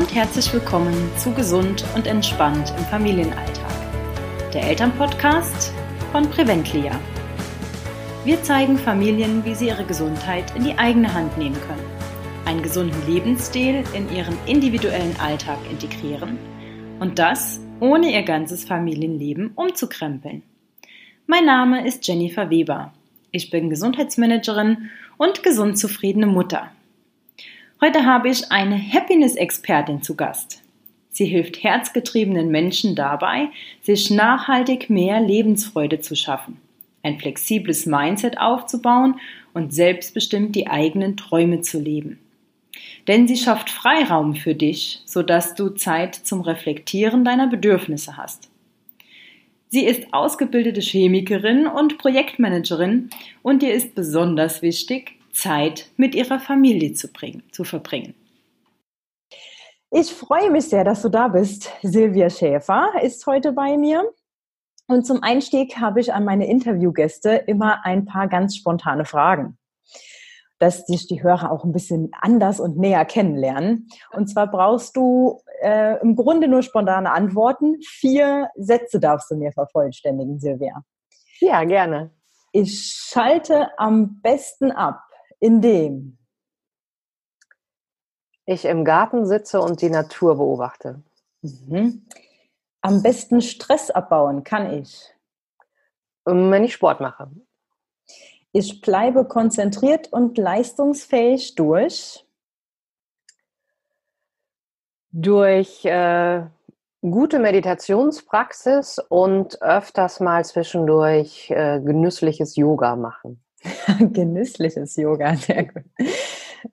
Und herzlich willkommen zu Gesund und Entspannt im Familienalltag. Der Elternpodcast von Preventlia. Wir zeigen Familien, wie sie ihre Gesundheit in die eigene Hand nehmen können, einen gesunden Lebensstil in ihren individuellen Alltag integrieren und das ohne ihr ganzes Familienleben umzukrempeln. Mein Name ist Jennifer Weber. Ich bin Gesundheitsmanagerin und gesund zufriedene Mutter. Heute habe ich eine Happiness-Expertin zu Gast. Sie hilft herzgetriebenen Menschen dabei, sich nachhaltig mehr Lebensfreude zu schaffen, ein flexibles Mindset aufzubauen und selbstbestimmt die eigenen Träume zu leben. Denn sie schafft Freiraum für dich, sodass du Zeit zum Reflektieren deiner Bedürfnisse hast. Sie ist ausgebildete Chemikerin und Projektmanagerin und ihr ist besonders wichtig, Zeit mit ihrer Familie zu, bringen, zu verbringen. Ich freue mich sehr, dass du da bist. Silvia Schäfer ist heute bei mir. Und zum Einstieg habe ich an meine Interviewgäste immer ein paar ganz spontane Fragen, dass sich die Hörer auch ein bisschen anders und näher kennenlernen. Und zwar brauchst du äh, im Grunde nur spontane Antworten. Vier Sätze darfst du mir vervollständigen, Silvia. Ja, gerne. Ich schalte am besten ab indem ich im Garten sitze und die Natur beobachte. Mhm. Am besten Stress abbauen kann ich. Ähm, wenn ich Sport mache. Ich bleibe konzentriert und leistungsfähig durch. Durch äh, gute Meditationspraxis und öfters mal zwischendurch äh, genüssliches Yoga machen. Genüssliches Yoga, sehr gut.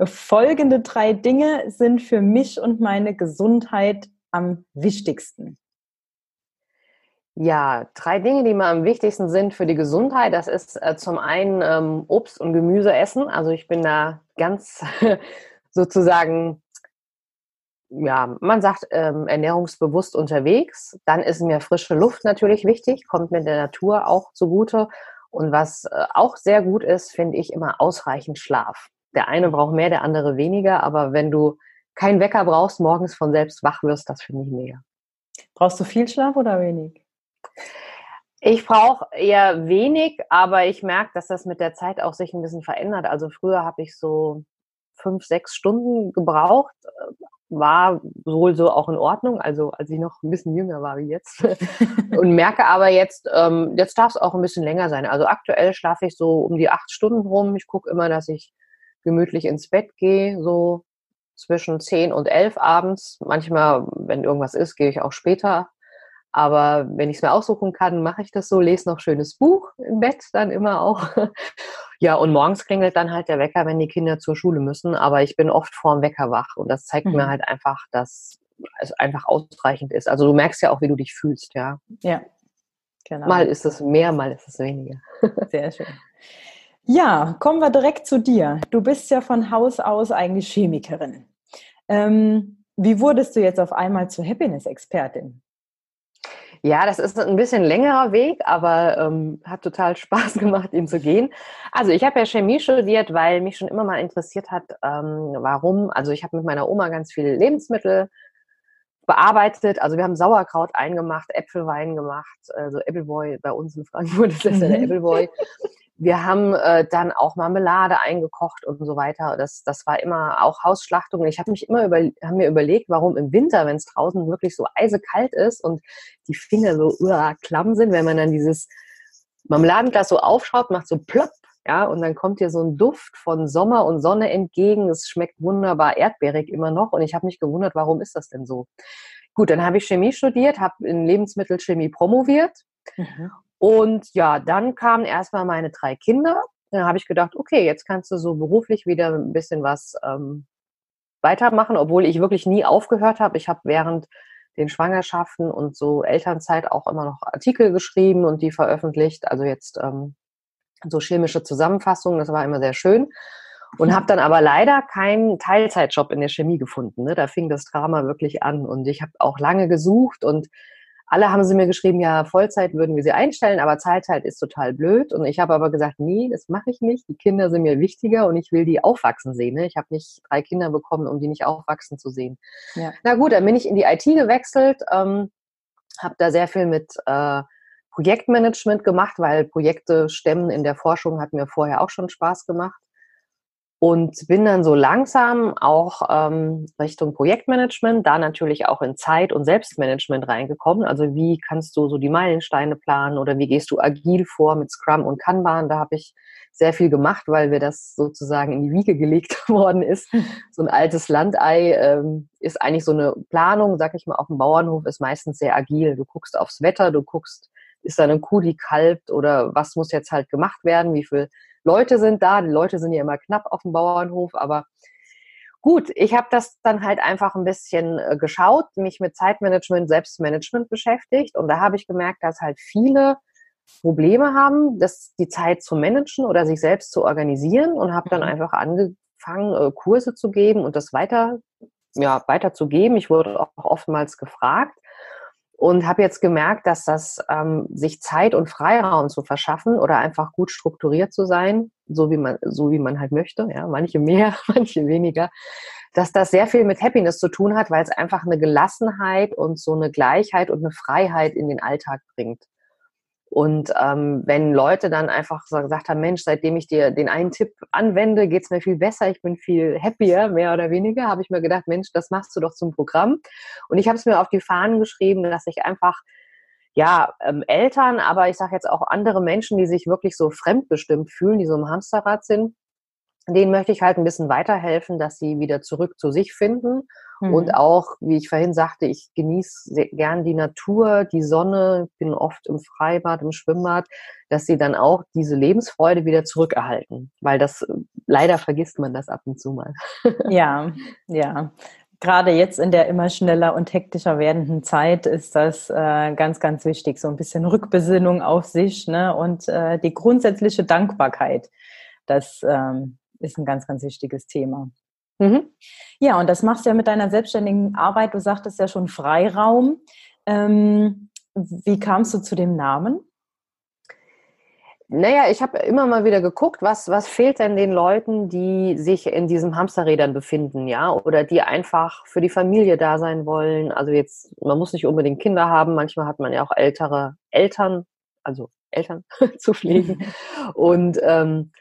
Folgende drei Dinge sind für mich und meine Gesundheit am wichtigsten. Ja, drei Dinge, die mir am wichtigsten sind für die Gesundheit. Das ist äh, zum einen ähm, Obst und Gemüse essen. Also ich bin da ganz sozusagen, ja, man sagt ähm, ernährungsbewusst unterwegs. Dann ist mir frische Luft natürlich wichtig, kommt mir der Natur auch zugute. Und was äh, auch sehr gut ist, finde ich immer ausreichend Schlaf. Der eine braucht mehr, der andere weniger, aber wenn du keinen Wecker brauchst, morgens von selbst wach wirst, das finde ich mega. Brauchst du viel Schlaf oder wenig? Ich brauche eher wenig, aber ich merke, dass das mit der Zeit auch sich ein bisschen verändert. Also früher habe ich so fünf, sechs Stunden gebraucht, war wohl so auch in Ordnung, also als ich noch ein bisschen jünger war wie jetzt. und merke aber jetzt, ähm, jetzt darf es auch ein bisschen länger sein. Also aktuell schlafe ich so um die acht Stunden rum. Ich gucke immer, dass ich gemütlich ins Bett gehe, so zwischen zehn und elf abends. Manchmal, wenn irgendwas ist, gehe ich auch später. Aber wenn ich es mir aussuchen kann, mache ich das so, lese noch schönes Buch im Bett dann immer auch. Ja, und morgens klingelt dann halt der Wecker, wenn die Kinder zur Schule müssen. Aber ich bin oft vorm Wecker wach und das zeigt mhm. mir halt einfach, dass es einfach ausreichend ist. Also du merkst ja auch, wie du dich fühlst, ja. Ja, genau. Mal ist es mehr, mal ist es weniger. Sehr schön. Ja, kommen wir direkt zu dir. Du bist ja von Haus aus eigentlich Chemikerin. Ähm, wie wurdest du jetzt auf einmal zur Happiness-Expertin? Ja, das ist ein bisschen längerer Weg, aber ähm, hat total Spaß gemacht, ihn zu gehen. Also ich habe ja Chemie studiert, weil mich schon immer mal interessiert hat, ähm, warum. Also ich habe mit meiner Oma ganz viele Lebensmittel bearbeitet. Also wir haben Sauerkraut eingemacht, Äpfelwein gemacht, also Appleboy bei uns in Frankfurt ist das ja der mhm. Appleboy. Wir haben äh, dann auch Marmelade eingekocht und so weiter. Das, das war immer auch Hausschlachtung. Ich habe mich immer über, hab mir überlegt, warum im Winter, wenn es draußen wirklich so eisekalt ist und die Finger so uh, klamm sind, wenn man dann dieses Marmeladenglas so aufschraubt, macht so plopp, ja, und dann kommt dir so ein Duft von Sommer und Sonne entgegen. Es schmeckt wunderbar erdbeerig immer noch. Und ich habe mich gewundert, warum ist das denn so? Gut, dann habe ich Chemie studiert, habe in Lebensmittelchemie promoviert. Mhm. Und ja, dann kamen erstmal meine drei Kinder. Dann habe ich gedacht, okay, jetzt kannst du so beruflich wieder ein bisschen was ähm, weitermachen, obwohl ich wirklich nie aufgehört habe. Ich habe während den Schwangerschaften und so Elternzeit auch immer noch Artikel geschrieben und die veröffentlicht. Also jetzt ähm, so chemische Zusammenfassungen, das war immer sehr schön. Und habe dann aber leider keinen Teilzeitjob in der Chemie gefunden. Ne? Da fing das Drama wirklich an. Und ich habe auch lange gesucht und alle haben sie mir geschrieben, ja, Vollzeit würden wir sie einstellen, aber Teilzeit ist total blöd. Und ich habe aber gesagt, nee, das mache ich nicht. Die Kinder sind mir wichtiger und ich will die aufwachsen sehen. Ne? Ich habe nicht drei Kinder bekommen, um die nicht aufwachsen zu sehen. Ja. Na gut, dann bin ich in die IT gewechselt, ähm, habe da sehr viel mit äh, Projektmanagement gemacht, weil Projekte stemmen in der Forschung hat mir vorher auch schon Spaß gemacht und bin dann so langsam auch ähm, Richtung Projektmanagement, da natürlich auch in Zeit- und Selbstmanagement reingekommen. Also wie kannst du so die Meilensteine planen oder wie gehst du agil vor mit Scrum und Kanban? Da habe ich sehr viel gemacht, weil mir das sozusagen in die Wiege gelegt worden ist. So ein altes Landei ähm, ist eigentlich so eine Planung, sag ich mal, auf dem Bauernhof ist meistens sehr agil. Du guckst aufs Wetter, du guckst, ist da eine Kuh, die kalbt oder was muss jetzt halt gemacht werden, wie viel Leute sind da. Die Leute sind ja immer knapp auf dem Bauernhof, aber gut, ich habe das dann halt einfach ein bisschen äh, geschaut, mich mit Zeitmanagement, Selbstmanagement beschäftigt und da habe ich gemerkt, dass halt viele Probleme haben, das, die Zeit zu managen oder sich selbst zu organisieren und habe dann mhm. einfach angefangen, äh, Kurse zu geben und das weiter, ja, weiterzugeben. Ich wurde auch oftmals gefragt und habe jetzt gemerkt, dass das ähm, sich Zeit und Freiraum zu verschaffen oder einfach gut strukturiert zu sein, so wie man so wie man halt möchte, ja, manche mehr, manche weniger, dass das sehr viel mit Happiness zu tun hat, weil es einfach eine Gelassenheit und so eine Gleichheit und eine Freiheit in den Alltag bringt. Und ähm, wenn Leute dann einfach so gesagt haben, Mensch, seitdem ich dir den einen Tipp anwende, geht's mir viel besser, ich bin viel happier, mehr oder weniger, habe ich mir gedacht, Mensch, das machst du doch zum Programm. Und ich habe es mir auf die Fahnen geschrieben, dass ich einfach ja, ähm, Eltern, aber ich sage jetzt auch andere Menschen, die sich wirklich so fremdbestimmt fühlen, die so im Hamsterrad sind, denen möchte ich halt ein bisschen weiterhelfen, dass sie wieder zurück zu sich finden. Mhm. Und auch, wie ich vorhin sagte, ich genieße gern die Natur, die Sonne, bin oft im Freibad, im Schwimmbad, dass sie dann auch diese Lebensfreude wieder zurückerhalten. Weil das, leider vergisst man das ab und zu mal. Ja, ja. Gerade jetzt in der immer schneller und hektischer werdenden Zeit ist das äh, ganz, ganz wichtig. So ein bisschen Rückbesinnung auf sich ne? und äh, die grundsätzliche Dankbarkeit. Das ähm, ist ein ganz, ganz wichtiges Thema. Mhm. Ja, und das machst du ja mit deiner selbstständigen Arbeit. Du sagtest ja schon Freiraum. Ähm, wie kamst du zu dem Namen? Naja, ich habe immer mal wieder geguckt, was, was fehlt denn den Leuten, die sich in diesen Hamsterrädern befinden, ja, oder die einfach für die Familie da sein wollen. Also jetzt, man muss nicht unbedingt Kinder haben, manchmal hat man ja auch ältere Eltern, also Eltern zu pflegen. Und ähm,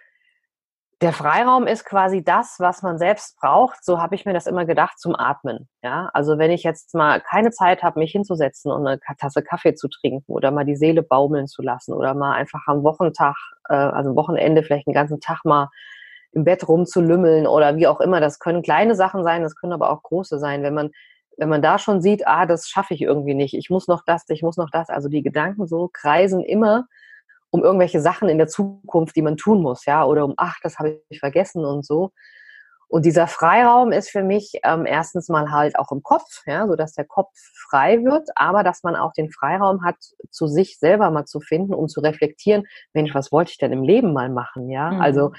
der Freiraum ist quasi das, was man selbst braucht. So habe ich mir das immer gedacht zum Atmen. Ja, also wenn ich jetzt mal keine Zeit habe, mich hinzusetzen und eine Tasse Kaffee zu trinken oder mal die Seele baumeln zu lassen oder mal einfach am Wochentag, äh, also am Wochenende vielleicht einen ganzen Tag mal im Bett rumzulümmeln oder wie auch immer. Das können kleine Sachen sein, das können aber auch große sein. Wenn man wenn man da schon sieht, ah, das schaffe ich irgendwie nicht, ich muss noch das, ich muss noch das. Also die Gedanken so kreisen immer um irgendwelche Sachen in der Zukunft, die man tun muss, ja, oder um, ach, das habe ich vergessen und so. Und dieser Freiraum ist für mich ähm, erstens mal halt auch im Kopf, ja, so dass der Kopf frei wird, aber dass man auch den Freiraum hat, zu sich selber mal zu finden, um zu reflektieren, Mensch, was wollte ich denn im Leben mal machen, ja? Mhm. Also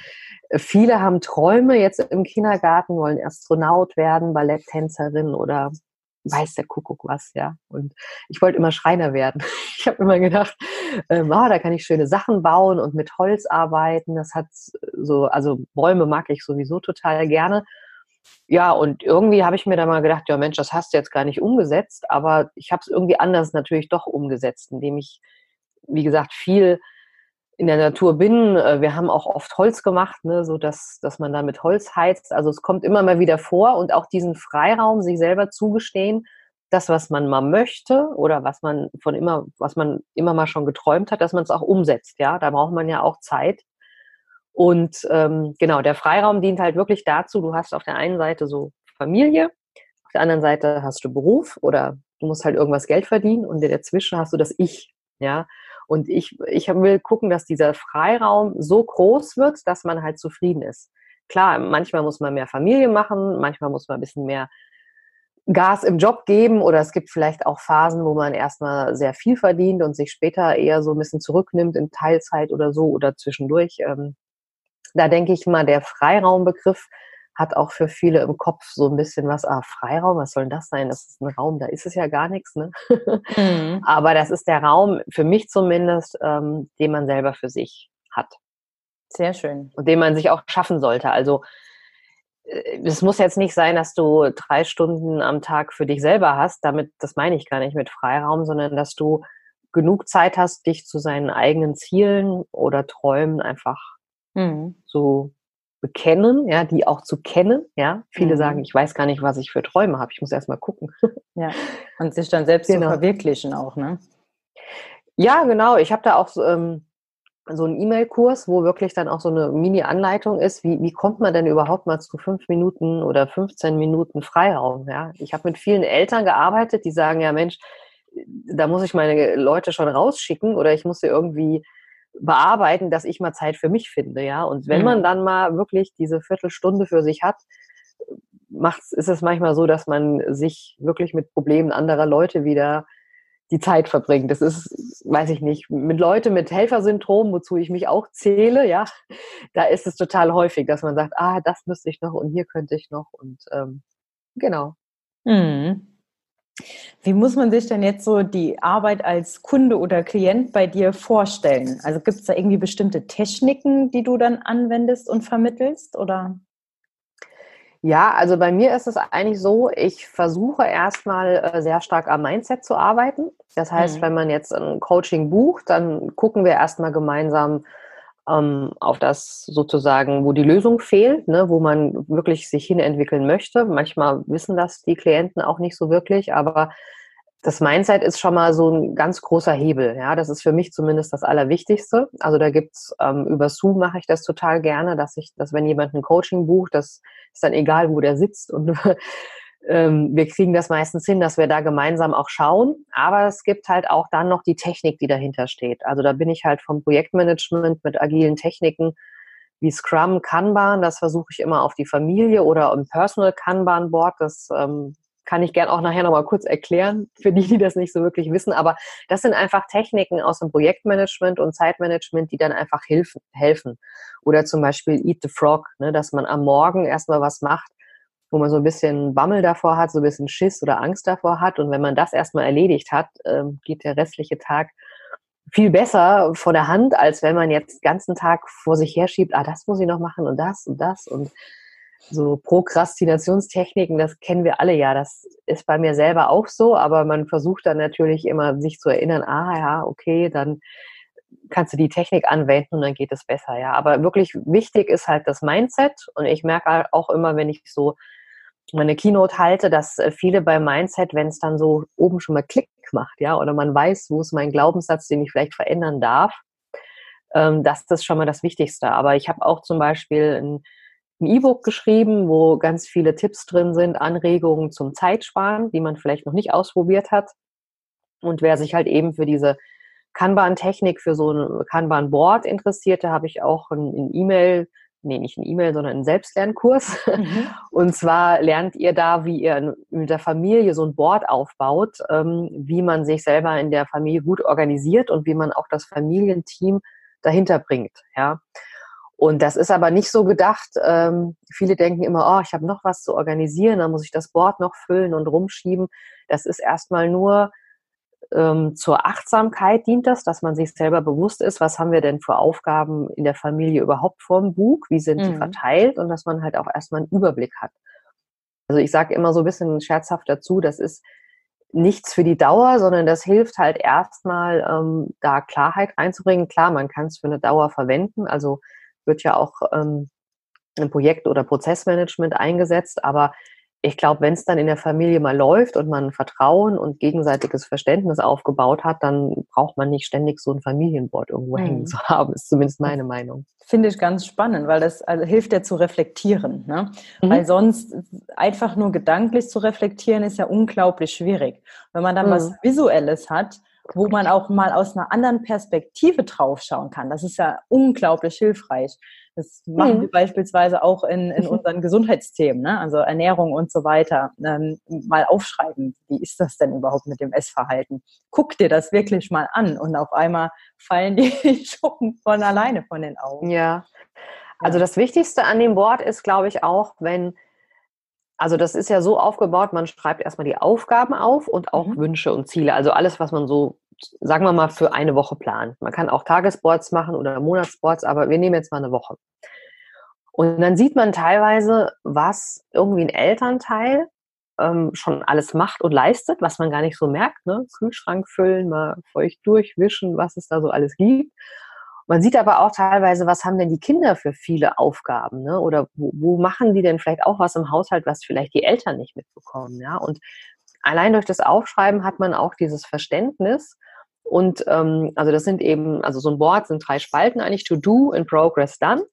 äh, viele haben Träume jetzt im Kindergarten, wollen Astronaut werden, Balletttänzerin oder weiß der Kuckuck was, ja. Und ich wollte immer Schreiner werden. Ich habe immer gedacht, ähm, ah, da kann ich schöne Sachen bauen und mit Holz arbeiten. Das hat so, also Bäume mag ich sowieso total gerne. Ja, und irgendwie habe ich mir da mal gedacht, ja Mensch, das hast du jetzt gar nicht umgesetzt, aber ich habe es irgendwie anders natürlich doch umgesetzt, indem ich, wie gesagt, viel in der Natur bin. Äh, wir haben auch oft Holz gemacht, ne, so dass, dass man da mit Holz heizt. Also es kommt immer mal wieder vor und auch diesen Freiraum sich selber zugestehen, das, was man mal möchte oder was man von immer, was man immer mal schon geträumt hat, dass man es auch umsetzt. Ja, da braucht man ja auch Zeit. Und ähm, genau, der Freiraum dient halt wirklich dazu, du hast auf der einen Seite so Familie, auf der anderen Seite hast du Beruf oder du musst halt irgendwas Geld verdienen und dazwischen hast du das Ich. Ja, und ich, ich will gucken, dass dieser Freiraum so groß wird, dass man halt zufrieden ist. Klar, manchmal muss man mehr Familie machen, manchmal muss man ein bisschen mehr Gas im Job geben oder es gibt vielleicht auch Phasen, wo man erstmal sehr viel verdient und sich später eher so ein bisschen zurücknimmt in Teilzeit oder so oder zwischendurch. Ähm, da denke ich mal, der Freiraumbegriff hat auch für viele im Kopf so ein bisschen was, ah, Freiraum, was soll denn das sein? Das ist ein Raum, da ist es ja gar nichts. Ne? Mhm. Aber das ist der Raum, für mich zumindest, ähm, den man selber für sich hat. Sehr schön. Und den man sich auch schaffen sollte. Also es muss jetzt nicht sein, dass du drei Stunden am Tag für dich selber hast. Damit, das meine ich gar nicht mit Freiraum, sondern dass du genug Zeit hast, dich zu seinen eigenen Zielen oder Träumen einfach mhm. so bekennen, ja, die auch zu kennen, ja. Viele mhm. sagen, ich weiß gar nicht, was ich für Träume habe. Ich muss erst mal gucken. Ja. Und sich dann selbst genau. zu verwirklichen auch, ne? Ja, genau. Ich habe da auch ähm, so einen E-Mail-Kurs, wo wirklich dann auch so eine Mini-Anleitung ist, wie, wie kommt man denn überhaupt mal zu fünf Minuten oder 15 Minuten Freiraum, ja. Ich habe mit vielen Eltern gearbeitet, die sagen, ja Mensch, da muss ich meine Leute schon rausschicken oder ich muss sie irgendwie bearbeiten, dass ich mal Zeit für mich finde, ja. Und wenn mhm. man dann mal wirklich diese Viertelstunde für sich hat, macht's, ist es manchmal so, dass man sich wirklich mit Problemen anderer Leute wieder die Zeit verbringt. Das ist, weiß ich nicht, mit Leuten mit Helfersyndrom, wozu ich mich auch zähle, ja, da ist es total häufig, dass man sagt, ah, das müsste ich noch und hier könnte ich noch und ähm, genau. Mhm. Wie muss man sich denn jetzt so die Arbeit als Kunde oder Klient bei dir vorstellen? Also gibt es da irgendwie bestimmte Techniken, die du dann anwendest und vermittelst oder? Ja, also bei mir ist es eigentlich so, ich versuche erstmal äh, sehr stark am Mindset zu arbeiten. Das heißt, mhm. wenn man jetzt ein Coaching bucht, dann gucken wir erstmal gemeinsam, ähm, auf das sozusagen, wo die Lösung fehlt, ne, wo man wirklich sich hinentwickeln möchte. Manchmal wissen das die Klienten auch nicht so wirklich, aber das Mindset ist schon mal so ein ganz großer Hebel. Ja, das ist für mich zumindest das Allerwichtigste. Also da gibt's ähm, über Zoom mache ich das total gerne, dass ich, dass wenn jemand ein Coaching bucht, das ist dann egal, wo der sitzt und ähm, wir kriegen das meistens hin, dass wir da gemeinsam auch schauen. Aber es gibt halt auch dann noch die Technik, die dahinter steht. Also da bin ich halt vom Projektmanagement mit agilen Techniken wie Scrum, Kanban, das versuche ich immer auf die Familie oder im Personal Kanban Board. Das ähm, kann ich gern auch nachher nochmal kurz erklären, für die, die das nicht so wirklich wissen. Aber das sind einfach Techniken aus dem Projektmanagement und Zeitmanagement, die dann einfach helfen. helfen. Oder zum Beispiel Eat the Frog, ne, dass man am Morgen erstmal was macht, wo man so ein bisschen Bammel davor hat, so ein bisschen Schiss oder Angst davor hat. Und wenn man das erstmal erledigt hat, ähm, geht der restliche Tag viel besser vor der Hand, als wenn man jetzt den ganzen Tag vor sich herschiebt, ah, das muss ich noch machen und das und das und so Prokrastinationstechniken, das kennen wir alle ja. Das ist bei mir selber auch so, aber man versucht dann natürlich immer, sich zu erinnern, ah ja, okay, dann kannst du die Technik anwenden und dann geht es besser, ja. Aber wirklich wichtig ist halt das Mindset und ich merke auch immer, wenn ich so meine Keynote halte, dass äh, viele beim Mindset, wenn es dann so oben schon mal Klick macht, ja, oder man weiß, wo ist mein Glaubenssatz, den ich vielleicht verändern darf, ähm, das ist schon mal das Wichtigste. Aber ich habe auch zum Beispiel ein ein E-Book geschrieben, wo ganz viele Tipps drin sind, Anregungen zum Zeitsparen, die man vielleicht noch nicht ausprobiert hat. Und wer sich halt eben für diese Kanban-Technik, für so ein Kanban-Board interessiert, da habe ich auch ein E-Mail nee, nicht ein E-Mail, sondern einen Selbstlernkurs. Mhm. Und zwar lernt ihr da, wie ihr mit der Familie so ein Board aufbaut, ähm, wie man sich selber in der Familie gut organisiert und wie man auch das Familienteam dahinter bringt. Ja. Und das ist aber nicht so gedacht. Ähm, viele denken immer, oh, ich habe noch was zu organisieren, dann muss ich das Board noch füllen und rumschieben. Das ist erstmal nur ähm, zur Achtsamkeit dient das, dass man sich selber bewusst ist, was haben wir denn für Aufgaben in der Familie überhaupt vorm Bug, wie sind mhm. sie verteilt und dass man halt auch erstmal einen Überblick hat. Also ich sage immer so ein bisschen scherzhaft dazu, das ist nichts für die Dauer, sondern das hilft halt erstmal, ähm, da Klarheit reinzubringen. Klar, man kann es für eine Dauer verwenden, also wird ja auch ähm, im Projekt- oder Prozessmanagement eingesetzt, aber ich glaube, wenn es dann in der Familie mal läuft und man Vertrauen und gegenseitiges Verständnis aufgebaut hat, dann braucht man nicht ständig so ein Familienboard irgendwo mhm. hängen zu haben, ist zumindest meine Meinung. Finde ich ganz spannend, weil das also hilft ja zu reflektieren. Ne? Mhm. Weil sonst einfach nur gedanklich zu reflektieren ist ja unglaublich schwierig. Wenn man dann mhm. was Visuelles hat, wo man auch mal aus einer anderen Perspektive draufschauen kann. Das ist ja unglaublich hilfreich. Das machen mhm. wir beispielsweise auch in, in unseren Gesundheitsthemen, ne? also Ernährung und so weiter. Ähm, mal aufschreiben, wie ist das denn überhaupt mit dem Essverhalten? Guck dir das wirklich mal an und auf einmal fallen die Schuppen von alleine von den Augen. Ja, Also das Wichtigste an dem Board ist, glaube ich, auch, wenn, also das ist ja so aufgebaut, man schreibt erstmal die Aufgaben auf und auch mhm. Wünsche und Ziele. Also alles, was man so, sagen wir mal, für eine Woche plant. Man kann auch Tagesboards machen oder Monatsboards, aber wir nehmen jetzt mal eine Woche. Und dann sieht man teilweise, was irgendwie ein Elternteil ähm, schon alles macht und leistet, was man gar nicht so merkt. Ne? Kühlschrank füllen, mal feucht durchwischen, was es da so alles gibt. Man sieht aber auch teilweise, was haben denn die Kinder für viele Aufgaben, ne? Oder wo, wo machen die denn vielleicht auch was im Haushalt, was vielleicht die Eltern nicht mitbekommen, ja? Und allein durch das Aufschreiben hat man auch dieses Verständnis. Und ähm, also das sind eben, also so ein Board sind drei Spalten eigentlich, to do, in progress, done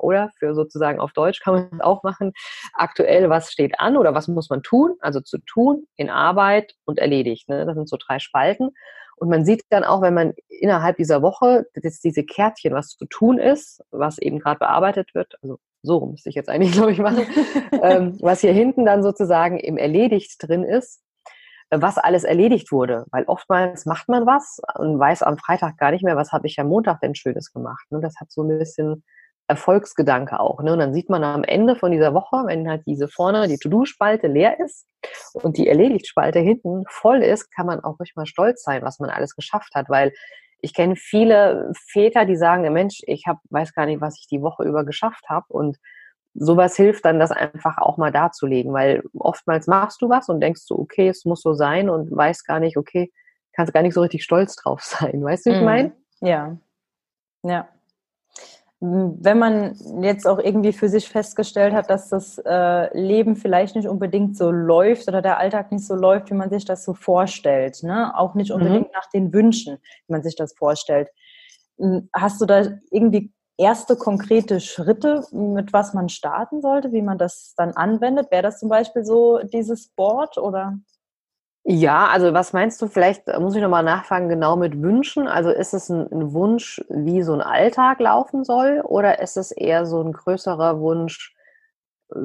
oder für sozusagen auf Deutsch kann man das auch machen, aktuell, was steht an oder was muss man tun, also zu tun, in Arbeit und erledigt. Ne? Das sind so drei Spalten. Und man sieht dann auch, wenn man innerhalb dieser Woche jetzt diese Kärtchen, was zu tun ist, was eben gerade bearbeitet wird, also so müsste ich jetzt eigentlich, glaube ich, machen, ähm, was hier hinten dann sozusagen im Erledigt drin ist, was alles erledigt wurde. Weil oftmals macht man was und weiß am Freitag gar nicht mehr, was habe ich am Montag denn Schönes gemacht. Ne? Das hat so ein bisschen Erfolgsgedanke auch. Ne? Und dann sieht man am Ende von dieser Woche, wenn halt diese vorne, die To-Do-Spalte leer ist und die Erledigt-Spalte hinten voll ist, kann man auch ruhig mal stolz sein, was man alles geschafft hat, weil ich kenne viele Väter, die sagen, Mensch, ich hab, weiß gar nicht, was ich die Woche über geschafft habe und sowas hilft dann, das einfach auch mal darzulegen, weil oftmals machst du was und denkst so, okay, es muss so sein und weißt gar nicht, okay, kannst gar nicht so richtig stolz drauf sein. Weißt du, wie ich mhm. meine? Ja. Ja wenn man jetzt auch irgendwie für sich festgestellt hat, dass das äh, Leben vielleicht nicht unbedingt so läuft oder der Alltag nicht so läuft, wie man sich das so vorstellt, ne? auch nicht unbedingt mhm. nach den Wünschen, wie man sich das vorstellt. Hm, hast du da irgendwie erste konkrete Schritte, mit was man starten sollte, wie man das dann anwendet? Wäre das zum Beispiel so dieses Board oder? Ja, also was meinst du? Vielleicht äh, muss ich nochmal nachfragen, genau mit Wünschen. Also ist es ein, ein, Wunsch, wie so ein Alltag laufen soll, oder ist es eher so ein größerer Wunsch,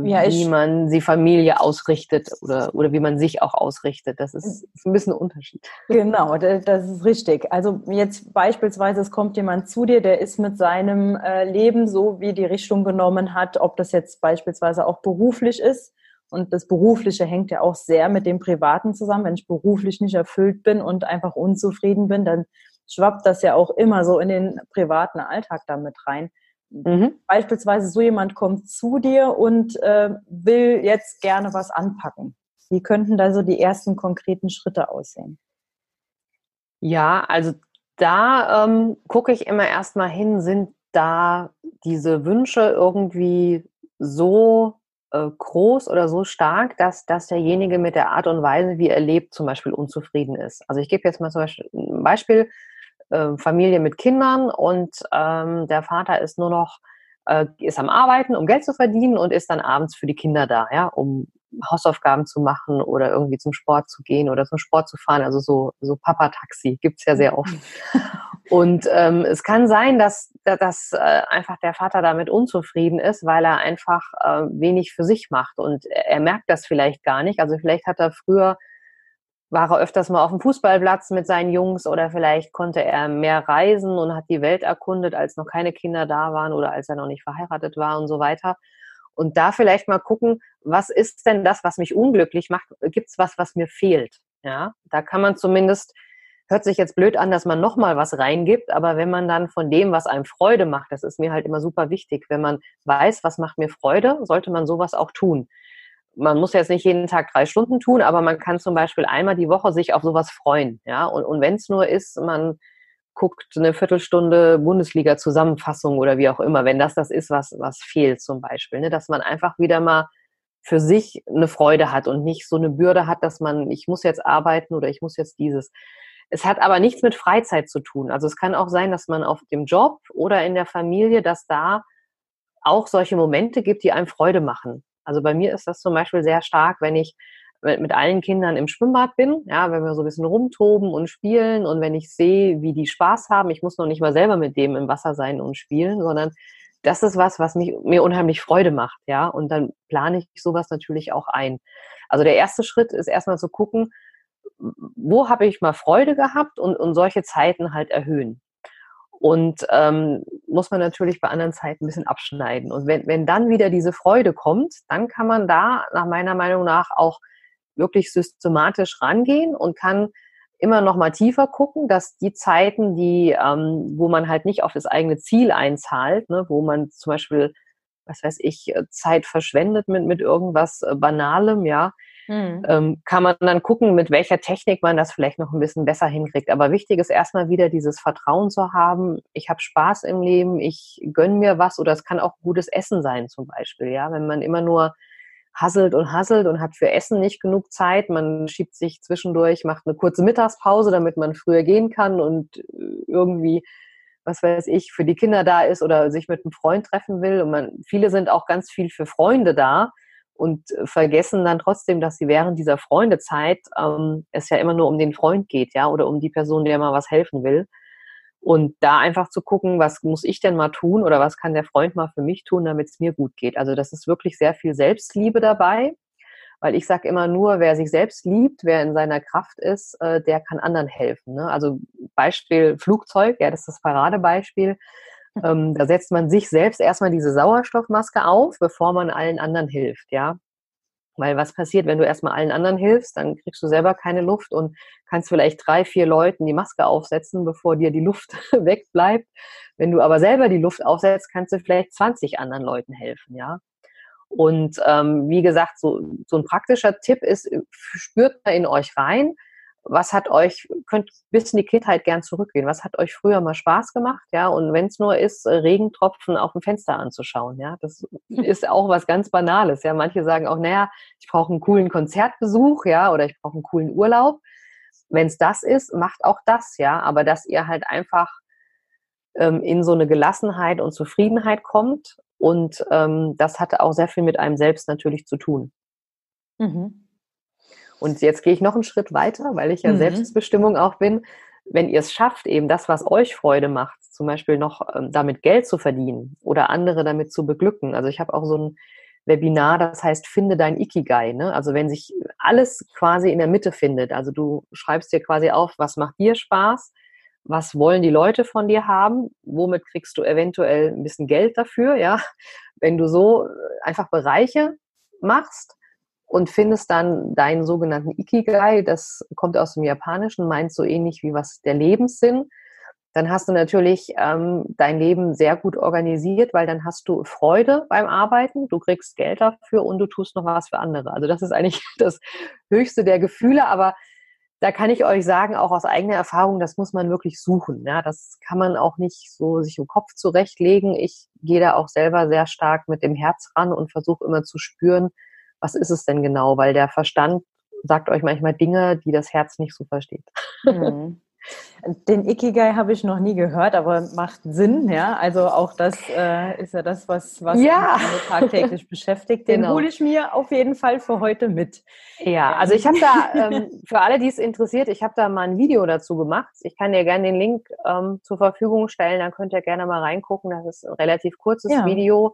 ja, wie man die Familie ausrichtet oder, oder wie man sich auch ausrichtet? Das ist, ist ein bisschen ein Unterschied. Genau, das ist richtig. Also jetzt beispielsweise, es kommt jemand zu dir, der ist mit seinem äh, Leben so, wie die Richtung genommen hat, ob das jetzt beispielsweise auch beruflich ist und das Berufliche hängt ja auch sehr mit dem Privaten zusammen. Wenn ich beruflich nicht erfüllt bin und einfach unzufrieden bin, dann schwappt das ja auch immer so in den privaten Alltag damit rein. Mhm. Beispielsweise so jemand kommt zu dir und äh, will jetzt gerne was anpacken. Wie könnten da so die ersten konkreten Schritte aussehen? Ja, also da ähm, gucke ich immer erstmal hin, sind da diese Wünsche irgendwie so äh, groß oder so stark, dass, dass derjenige mit der Art und Weise, wie er lebt, zum Beispiel unzufrieden ist. Also ich gebe jetzt mal zum Beispiel ein Beispiel, äh, Familie mit Kindern und ähm, der Vater ist nur noch, äh, ist am Arbeiten, um Geld zu verdienen und ist dann abends für die Kinder da, ja, um Hausaufgaben zu machen oder irgendwie zum Sport zu gehen oder zum Sport zu fahren. Also so, so Papa-Taxi gibt's ja sehr oft. Und ähm, es kann sein, dass, dass äh, einfach der Vater damit unzufrieden ist, weil er einfach äh, wenig für sich macht. Und er merkt das vielleicht gar nicht. Also vielleicht hat er früher, war er öfters mal auf dem Fußballplatz mit seinen Jungs oder vielleicht konnte er mehr reisen und hat die Welt erkundet, als noch keine Kinder da waren oder als er noch nicht verheiratet war und so weiter. Und da vielleicht mal gucken, was ist denn das, was mich unglücklich macht? Gibt es was, was mir fehlt? Ja, da kann man zumindest hört sich jetzt blöd an, dass man nochmal was reingibt, aber wenn man dann von dem, was einem Freude macht, das ist mir halt immer super wichtig, wenn man weiß, was macht mir Freude, sollte man sowas auch tun. Man muss jetzt nicht jeden Tag drei Stunden tun, aber man kann zum Beispiel einmal die Woche sich auf sowas freuen, ja, und, und wenn es nur ist, man guckt eine Viertelstunde Bundesliga-Zusammenfassung oder wie auch immer, wenn das das ist, was, was fehlt zum Beispiel, ne? dass man einfach wieder mal für sich eine Freude hat und nicht so eine Bürde hat, dass man, ich muss jetzt arbeiten oder ich muss jetzt dieses. Es hat aber nichts mit Freizeit zu tun. Also es kann auch sein, dass man auf dem Job oder in der Familie, dass da auch solche Momente gibt, die einem Freude machen. Also bei mir ist das zum Beispiel sehr stark, wenn ich mit allen Kindern im Schwimmbad bin, ja, wenn wir so ein bisschen rumtoben und spielen und wenn ich sehe, wie die Spaß haben, ich muss noch nicht mal selber mit dem im Wasser sein und spielen, sondern das ist was, was mich, mir unheimlich Freude macht, ja, und dann plane ich sowas natürlich auch ein. Also der erste Schritt ist erstmal zu gucken, wo habe ich mal Freude gehabt und, und solche Zeiten halt erhöhen. Und ähm, muss man natürlich bei anderen Zeiten ein bisschen abschneiden. Und wenn, wenn dann wieder diese Freude kommt, dann kann man da nach meiner Meinung nach auch wirklich systematisch rangehen und kann immer noch mal tiefer gucken, dass die Zeiten, die, ähm, wo man halt nicht auf das eigene Ziel einzahlt, ne, wo man zum Beispiel, was weiß ich, Zeit verschwendet mit, mit irgendwas äh, Banalem, ja, Mhm. Ähm, kann man dann gucken, mit welcher Technik man das vielleicht noch ein bisschen besser hinkriegt. Aber wichtig ist erstmal wieder dieses Vertrauen zu haben. Ich habe Spaß im Leben, ich gönne mir was oder es kann auch gutes Essen sein zum Beispiel. Ja, wenn man immer nur hasselt und hasselt und hat für Essen nicht genug Zeit. Man schiebt sich zwischendurch, macht eine kurze Mittagspause, damit man früher gehen kann und äh, irgendwie, was weiß ich, für die Kinder da ist oder sich mit einem Freund treffen will. Und man, viele sind auch ganz viel für Freunde da und äh, vergessen dann trotzdem, dass sie während dieser Freundezeit ähm, es ja immer nur um den Freund geht, ja, oder um die Person, der mal was helfen will. Und da einfach zu gucken, was muss ich denn mal tun oder was kann der Freund mal für mich tun, damit es mir gut geht. Also das ist wirklich sehr viel Selbstliebe dabei, weil ich sage immer nur, wer sich selbst liebt, wer in seiner Kraft ist, äh, der kann anderen helfen. Ne? Also Beispiel Flugzeug, ja, das ist das Paradebeispiel. Ähm, da setzt man sich selbst erstmal diese Sauerstoffmaske auf, bevor man allen anderen hilft, ja. Weil was passiert, wenn du erstmal allen anderen hilfst, dann kriegst du selber keine Luft und kannst vielleicht drei, vier Leuten die Maske aufsetzen, bevor dir die Luft wegbleibt. Wenn du aber selber die Luft aufsetzt, kannst du vielleicht 20 anderen Leuten helfen, ja. Und ähm, wie gesagt, so, so ein praktischer Tipp ist, spürt mal in euch rein, was hat euch, könnt bis in die Kindheit gern zurückgehen, was hat euch früher mal Spaß gemacht, ja, und wenn es nur ist, äh, Regentropfen auf dem Fenster anzuschauen, ja, das ist auch was ganz Banales, ja, manche sagen auch, naja, ich brauche einen coolen Konzertbesuch, ja, oder ich brauche einen coolen Urlaub, wenn es das ist, macht auch das, ja, aber dass ihr halt einfach ähm, in so eine Gelassenheit und Zufriedenheit kommt und ähm, das hatte auch sehr viel mit einem selbst natürlich zu tun. Mhm. Und jetzt gehe ich noch einen Schritt weiter, weil ich ja mhm. Selbstbestimmung auch bin. Wenn ihr es schafft, eben das, was euch Freude macht, zum Beispiel noch ähm, damit Geld zu verdienen oder andere damit zu beglücken. Also ich habe auch so ein Webinar, das heißt, finde dein Ikigai. Ne? Also wenn sich alles quasi in der Mitte findet, also du schreibst dir quasi auf, was macht dir Spaß, was wollen die Leute von dir haben, womit kriegst du eventuell ein bisschen Geld dafür, ja. Wenn du so einfach Bereiche machst, und findest dann deinen sogenannten Ikigai, das kommt aus dem Japanischen, meint so ähnlich wie was der Lebenssinn, dann hast du natürlich ähm, dein Leben sehr gut organisiert, weil dann hast du Freude beim Arbeiten, du kriegst Geld dafür und du tust noch was für andere. Also das ist eigentlich das höchste der Gefühle, aber da kann ich euch sagen, auch aus eigener Erfahrung, das muss man wirklich suchen. Ja, das kann man auch nicht so sich im Kopf zurechtlegen. Ich gehe da auch selber sehr stark mit dem Herz ran und versuche immer zu spüren, was ist es denn genau? Weil der Verstand sagt euch manchmal Dinge, die das Herz nicht so versteht. Mhm. Den Ikigai habe ich noch nie gehört, aber macht Sinn, ja. Also auch das äh, ist ja das, was, was ja. uns tagtäglich beschäftigt. Den genau. hole ich mir auf jeden Fall für heute mit. Ja, also ich habe da, ähm, für alle, die es interessiert, ich habe da mal ein Video dazu gemacht. Ich kann dir gerne den Link ähm, zur Verfügung stellen, dann könnt ihr gerne mal reingucken. Das ist ein relativ kurzes ja. Video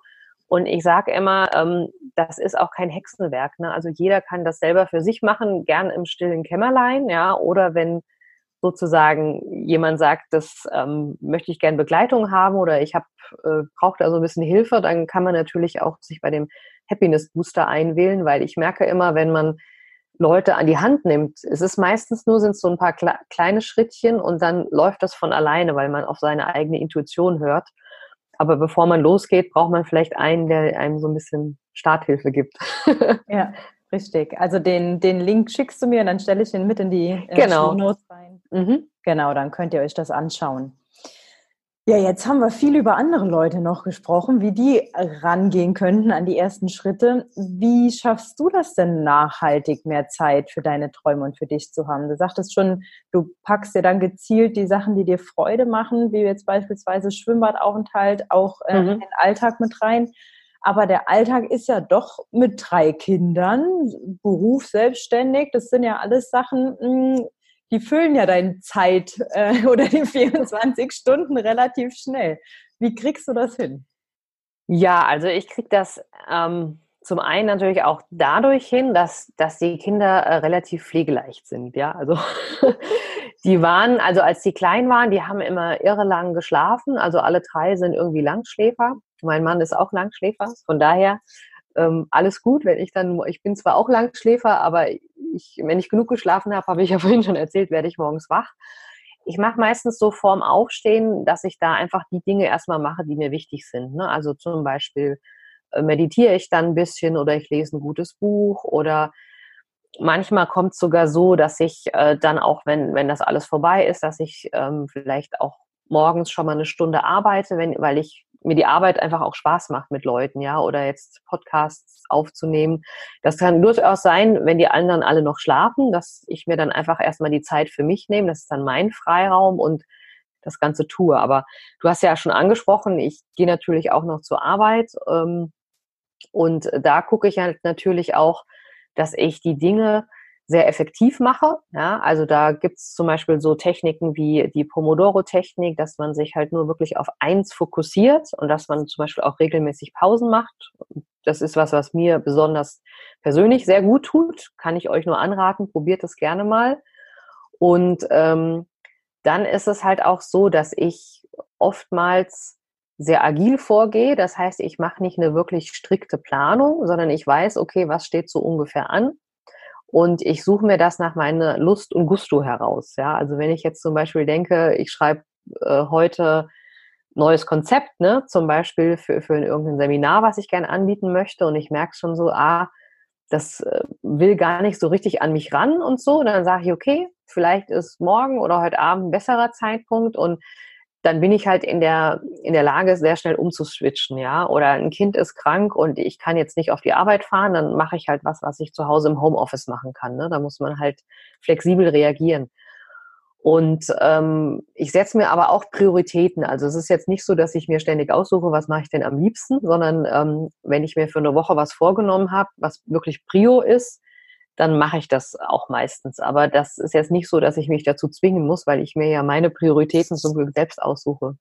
und ich sage immer, ähm, das ist auch kein Hexenwerk. Ne? Also jeder kann das selber für sich machen, gern im stillen Kämmerlein, ja, oder wenn sozusagen jemand sagt, das ähm, möchte ich gern Begleitung haben oder ich habe äh, brauche da so ein bisschen Hilfe, dann kann man natürlich auch sich bei dem Happiness Booster einwählen, weil ich merke immer, wenn man Leute an die Hand nimmt, es ist meistens nur sind so ein paar kleine Schrittchen und dann läuft das von alleine, weil man auf seine eigene Intuition hört. Aber bevor man losgeht, braucht man vielleicht einen, der einem so ein bisschen Starthilfe gibt. ja, richtig. Also den, den Link schickst du mir und dann stelle ich den mit in die äh, genau. Notes rein. Mhm. Genau, dann könnt ihr euch das anschauen. Ja, jetzt haben wir viel über andere Leute noch gesprochen, wie die rangehen könnten an die ersten Schritte. Wie schaffst du das denn nachhaltig, mehr Zeit für deine Träume und für dich zu haben? Du sagtest schon, du packst dir dann gezielt die Sachen, die dir Freude machen, wie jetzt beispielsweise Schwimmbadaufenthalt, auch äh, mhm. in den Alltag mit rein. Aber der Alltag ist ja doch mit drei Kindern, Beruf selbstständig, das sind ja alles Sachen, hm, die füllen ja deine Zeit äh, oder die 24 Stunden relativ schnell. Wie kriegst du das hin? Ja, also ich krieg das ähm, zum einen natürlich auch dadurch hin, dass, dass die Kinder äh, relativ pflegeleicht sind. Ja, also die waren, also als die klein waren, die haben immer irre lang geschlafen. Also alle drei sind irgendwie Langschläfer. Mein Mann ist auch Langschläfer. Von daher ähm, alles gut, wenn ich dann, ich bin zwar auch Langschläfer, aber ich, wenn ich genug geschlafen habe, habe ich ja vorhin schon erzählt, werde ich morgens wach. Ich mache meistens so vorm Aufstehen, dass ich da einfach die Dinge erstmal mache, die mir wichtig sind. Ne? Also zum Beispiel äh, meditiere ich dann ein bisschen oder ich lese ein gutes Buch oder manchmal kommt es sogar so, dass ich äh, dann auch, wenn, wenn das alles vorbei ist, dass ich ähm, vielleicht auch morgens schon mal eine Stunde arbeite, wenn, weil ich mir die Arbeit einfach auch Spaß macht mit Leuten, ja, oder jetzt Podcasts aufzunehmen. Das kann durchaus sein, wenn die anderen alle noch schlafen, dass ich mir dann einfach erstmal die Zeit für mich nehme. Das ist dann mein Freiraum und das Ganze tue. Aber du hast ja schon angesprochen, ich gehe natürlich auch noch zur Arbeit. Ähm, und da gucke ich halt natürlich auch, dass ich die Dinge sehr effektiv mache. Ja, also da gibt es zum Beispiel so Techniken wie die Pomodoro-Technik, dass man sich halt nur wirklich auf eins fokussiert und dass man zum Beispiel auch regelmäßig Pausen macht. Das ist was, was mir besonders persönlich sehr gut tut. Kann ich euch nur anraten, probiert es gerne mal. Und ähm, dann ist es halt auch so, dass ich oftmals sehr agil vorgehe. Das heißt, ich mache nicht eine wirklich strikte Planung, sondern ich weiß, okay, was steht so ungefähr an und ich suche mir das nach meiner Lust und Gusto heraus. Ja, also wenn ich jetzt zum Beispiel denke, ich schreibe äh, heute neues Konzept, ne, zum Beispiel für, für irgendein Seminar, was ich gerne anbieten möchte und ich merke schon so, ah, das äh, will gar nicht so richtig an mich ran und so, dann sage ich, okay, vielleicht ist morgen oder heute Abend ein besserer Zeitpunkt und dann bin ich halt in der, in der Lage, sehr schnell umzuswitchen, ja. Oder ein Kind ist krank und ich kann jetzt nicht auf die Arbeit fahren, dann mache ich halt was, was ich zu Hause im Homeoffice machen kann. Ne? Da muss man halt flexibel reagieren. Und ähm, ich setze mir aber auch Prioritäten. Also es ist jetzt nicht so, dass ich mir ständig aussuche, was mache ich denn am liebsten, sondern ähm, wenn ich mir für eine Woche was vorgenommen habe, was wirklich Prio ist, dann mache ich das auch meistens. Aber das ist jetzt nicht so, dass ich mich dazu zwingen muss, weil ich mir ja meine Prioritäten zum Glück selbst aussuche.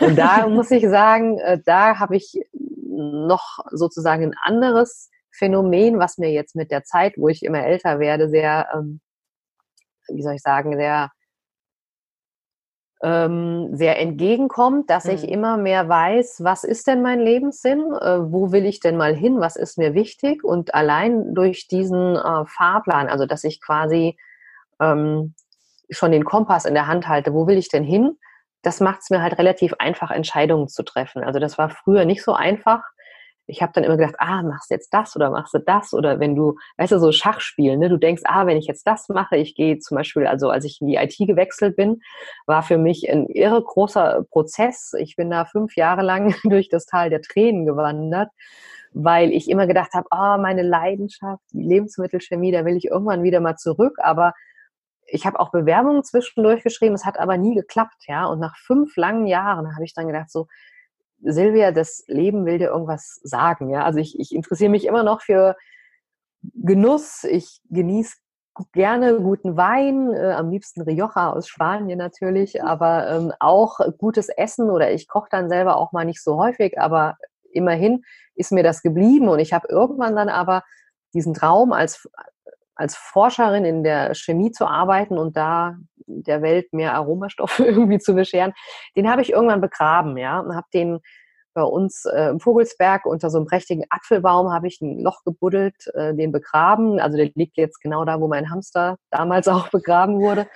Und da muss ich sagen, äh, da habe ich noch sozusagen ein anderes Phänomen, was mir jetzt mit der Zeit, wo ich immer älter werde, sehr, ähm, wie soll ich sagen, sehr ähm, sehr entgegenkommt, dass mhm. ich immer mehr weiß, was ist denn mein Lebenssinn, äh, wo will ich denn mal hin, was ist mir wichtig und allein durch diesen äh, Fahrplan, also dass ich quasi ähm, schon den Kompass in der Hand halte, wo will ich denn hin, das macht es mir halt relativ einfach, Entscheidungen zu treffen. Also das war früher nicht so einfach ich habe dann immer gedacht, ah, machst du jetzt das oder machst du das? Oder wenn du, weißt du, so Schachspielen, ne? du denkst, ah, wenn ich jetzt das mache, ich gehe zum Beispiel, also als ich in die IT gewechselt bin, war für mich ein irre großer Prozess. Ich bin da fünf Jahre lang durch das Tal der Tränen gewandert, weil ich immer gedacht habe, ah, oh, meine Leidenschaft, die Lebensmittelchemie, da will ich irgendwann wieder mal zurück, aber ich habe auch Bewerbungen zwischendurch geschrieben, es hat aber nie geklappt, ja. Und nach fünf langen Jahren habe ich dann gedacht, so, Silvia, das Leben will dir irgendwas sagen. Ja? Also ich, ich interessiere mich immer noch für Genuss. Ich genieße gerne guten Wein, äh, am liebsten Rioja aus Spanien natürlich, mhm. aber ähm, auch gutes Essen oder ich koche dann selber auch mal nicht so häufig, aber immerhin ist mir das geblieben und ich habe irgendwann dann aber diesen Traum als als Forscherin in der Chemie zu arbeiten und da der Welt mehr Aromastoffe irgendwie zu bescheren, den habe ich irgendwann begraben, ja, und habe den bei uns äh, im Vogelsberg unter so einem prächtigen Apfelbaum habe ich ein Loch gebuddelt, äh, den begraben. Also der liegt jetzt genau da, wo mein Hamster damals auch begraben wurde.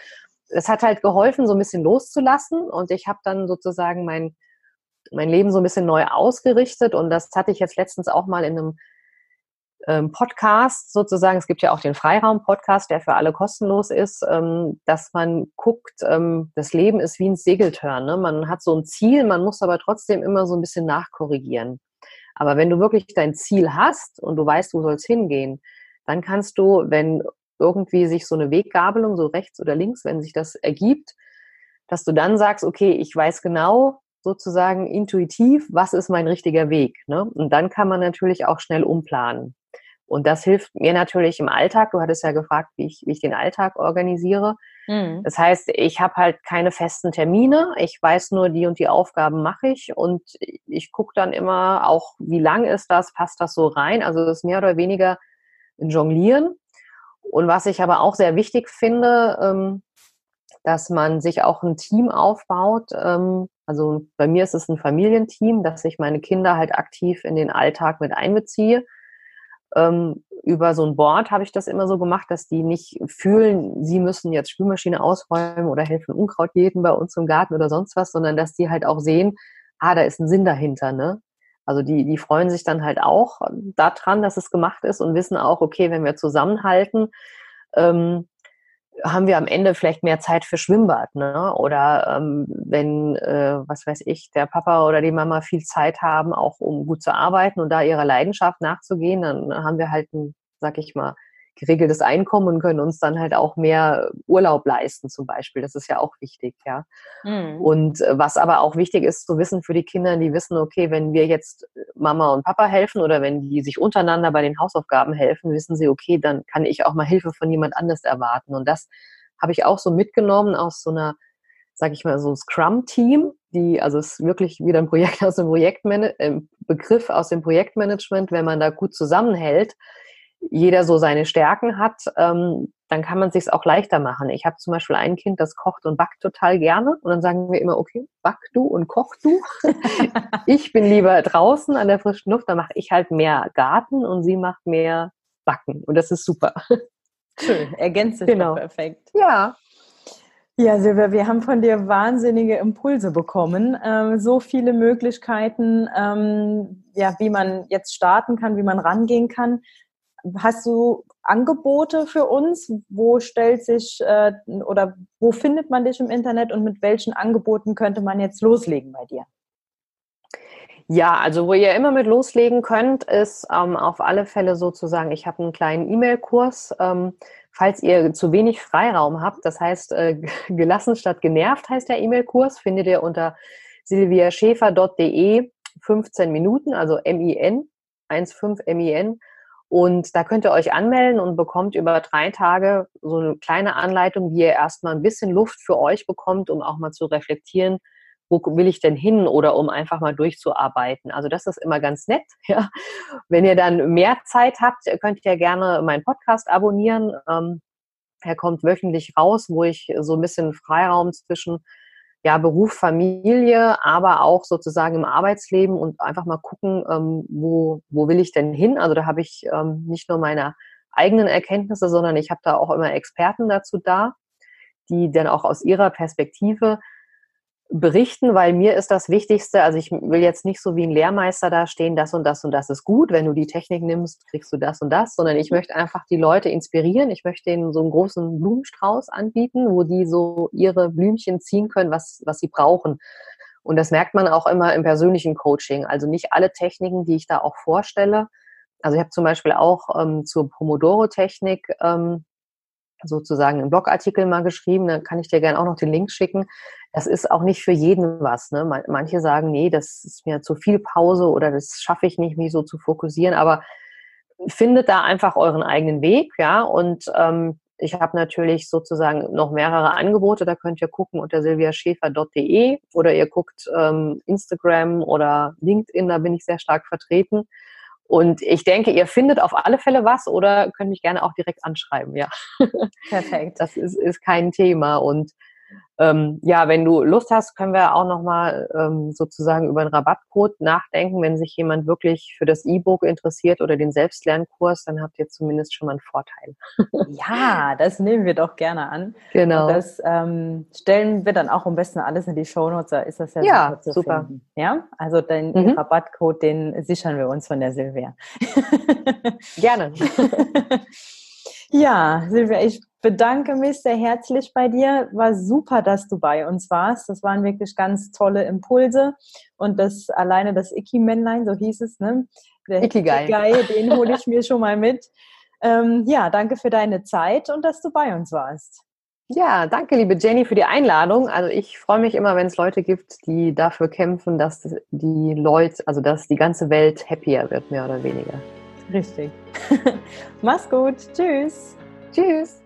Es hat halt geholfen, so ein bisschen loszulassen und ich habe dann sozusagen mein mein Leben so ein bisschen neu ausgerichtet und das hatte ich jetzt letztens auch mal in einem ähm, Podcast sozusagen, es gibt ja auch den Freiraum-Podcast, der für alle kostenlos ist, ähm, dass man guckt, ähm, das Leben ist wie ein Segeltörn. Ne? Man hat so ein Ziel, man muss aber trotzdem immer so ein bisschen nachkorrigieren. Aber wenn du wirklich dein Ziel hast und du weißt, wo soll hingehen, dann kannst du, wenn irgendwie sich so eine Weggabelung, so rechts oder links, wenn sich das ergibt, dass du dann sagst, okay, ich weiß genau, sozusagen intuitiv, was ist mein richtiger Weg. Ne? Und dann kann man natürlich auch schnell umplanen. Und das hilft mir natürlich im Alltag. Du hattest ja gefragt, wie ich, wie ich den Alltag organisiere. Mhm. Das heißt, ich habe halt keine festen Termine. Ich weiß nur, die und die Aufgaben mache ich. Und ich gucke dann immer auch, wie lang ist das, passt das so rein. Also das ist mehr oder weniger ein Jonglieren. Und was ich aber auch sehr wichtig finde, ähm, dass man sich auch ein Team aufbaut. Ähm, also bei mir ist es ein Familienteam, dass ich meine Kinder halt aktiv in den Alltag mit einbeziehe. Ähm, über so ein Board habe ich das immer so gemacht, dass die nicht fühlen, sie müssen jetzt Spülmaschine ausräumen oder helfen Unkraut jäten bei uns im Garten oder sonst was, sondern dass die halt auch sehen, ah, da ist ein Sinn dahinter, ne? Also die, die freuen sich dann halt auch daran, dass es gemacht ist und wissen auch, okay, wenn wir zusammenhalten, ähm, haben wir am Ende vielleicht mehr Zeit für Schwimmbad, ne? Oder ähm, wenn, äh, was weiß ich, der Papa oder die Mama viel Zeit haben, auch um gut zu arbeiten und da ihrer Leidenschaft nachzugehen, dann haben wir halt ein, sag ich mal, geregeltes Einkommen und können uns dann halt auch mehr Urlaub leisten zum Beispiel. Das ist ja auch wichtig, ja. Mhm. Und äh, was aber auch wichtig ist zu wissen für die Kinder, die wissen, okay, wenn wir jetzt Mama und Papa helfen oder wenn die sich untereinander bei den Hausaufgaben helfen, wissen sie, okay, dann kann ich auch mal Hilfe von jemand anders erwarten. Und das habe ich auch so mitgenommen aus so einer, sag ich mal, so Scrum-Team, die, also es ist wirklich wieder ein Projekt aus dem Projektmanagement, äh, Begriff aus dem Projektmanagement, wenn man da gut zusammenhält, jeder so seine Stärken hat, ähm, dann kann man sich auch leichter machen. Ich habe zum Beispiel ein Kind, das kocht und backt total gerne. Und dann sagen wir immer, okay, back du und koch du. ich bin lieber draußen an der frischen Luft, da mache ich halt mehr Garten und sie macht mehr Backen. Und das ist super. Schön, ergänzt sich genau. perfekt. Ja. Ja, Silvia, wir haben von dir wahnsinnige Impulse bekommen. Ähm, so viele Möglichkeiten, ähm, ja, wie man jetzt starten kann, wie man rangehen kann. Hast du Angebote für uns? Wo stellt sich äh, oder wo findet man dich im Internet und mit welchen Angeboten könnte man jetzt loslegen bei dir? Ja, also wo ihr immer mit loslegen könnt, ist ähm, auf alle Fälle sozusagen, ich habe einen kleinen E-Mail-Kurs, ähm, falls ihr zu wenig Freiraum habt, das heißt äh, gelassen statt genervt heißt der E-Mail-Kurs, findet ihr unter silviaschäfer.de 15 Minuten, also M-I-N, 1,5 M-I-N und da könnt ihr euch anmelden und bekommt über drei Tage so eine kleine Anleitung, wie ihr erstmal ein bisschen Luft für euch bekommt, um auch mal zu reflektieren, wo will ich denn hin oder um einfach mal durchzuarbeiten. Also das ist immer ganz nett. Ja. Wenn ihr dann mehr Zeit habt, könnt ihr gerne meinen Podcast abonnieren. Ähm, er kommt wöchentlich raus, wo ich so ein bisschen Freiraum zwischen ja, Beruf, Familie, aber auch sozusagen im Arbeitsleben und einfach mal gucken, ähm, wo, wo will ich denn hin? Also da habe ich ähm, nicht nur meine eigenen Erkenntnisse, sondern ich habe da auch immer Experten dazu da, die dann auch aus ihrer Perspektive berichten, weil mir ist das Wichtigste, also ich will jetzt nicht so wie ein Lehrmeister da stehen, das und das und das ist gut, wenn du die Technik nimmst, kriegst du das und das, sondern ich möchte einfach die Leute inspirieren, ich möchte ihnen so einen großen Blumenstrauß anbieten, wo die so ihre Blümchen ziehen können, was, was sie brauchen. Und das merkt man auch immer im persönlichen Coaching. Also nicht alle Techniken, die ich da auch vorstelle. Also ich habe zum Beispiel auch ähm, zur Pomodoro-Technik ähm, sozusagen einen Blogartikel mal geschrieben, da kann ich dir gerne auch noch den Link schicken. Das ist auch nicht für jeden was. Ne? Manche sagen, nee, das ist mir zu viel Pause oder das schaffe ich nicht, mich so zu fokussieren. Aber findet da einfach euren eigenen Weg, ja. Und ähm, ich habe natürlich sozusagen noch mehrere Angebote. Da könnt ihr gucken unter silviaschäfer.de oder ihr guckt ähm, Instagram oder LinkedIn, da bin ich sehr stark vertreten. Und ich denke, ihr findet auf alle Fälle was oder könnt mich gerne auch direkt anschreiben, ja. Perfekt. Das ist, ist kein Thema. Und ähm, ja, wenn du Lust hast, können wir auch nochmal ähm, sozusagen über einen Rabattcode nachdenken. Wenn sich jemand wirklich für das E-Book interessiert oder den Selbstlernkurs, dann habt ihr zumindest schon mal einen Vorteil. ja, das nehmen wir doch gerne an. Genau. Und das ähm, stellen wir dann auch am besten alles in die Shownotes, da ist das ja, ja super. super. Finden. Ja, also den mhm. Rabattcode, den sichern wir uns von der Silvia. gerne. Ja, Silvia, ich bedanke mich sehr herzlich bei dir. War super, dass du bei uns warst. Das waren wirklich ganz tolle Impulse. Und das alleine das Icky-Männlein, so hieß es, ne? Der Ikigai. Ikigai den hole ich mir schon mal mit. Ähm, ja, danke für deine Zeit und dass du bei uns warst. Ja, danke, liebe Jenny, für die Einladung. Also ich freue mich immer, wenn es Leute gibt, die dafür kämpfen, dass die Leute, also dass die ganze Welt happier wird, mehr oder weniger. Richtig. Mach's gut. Tschüss. Tschüss.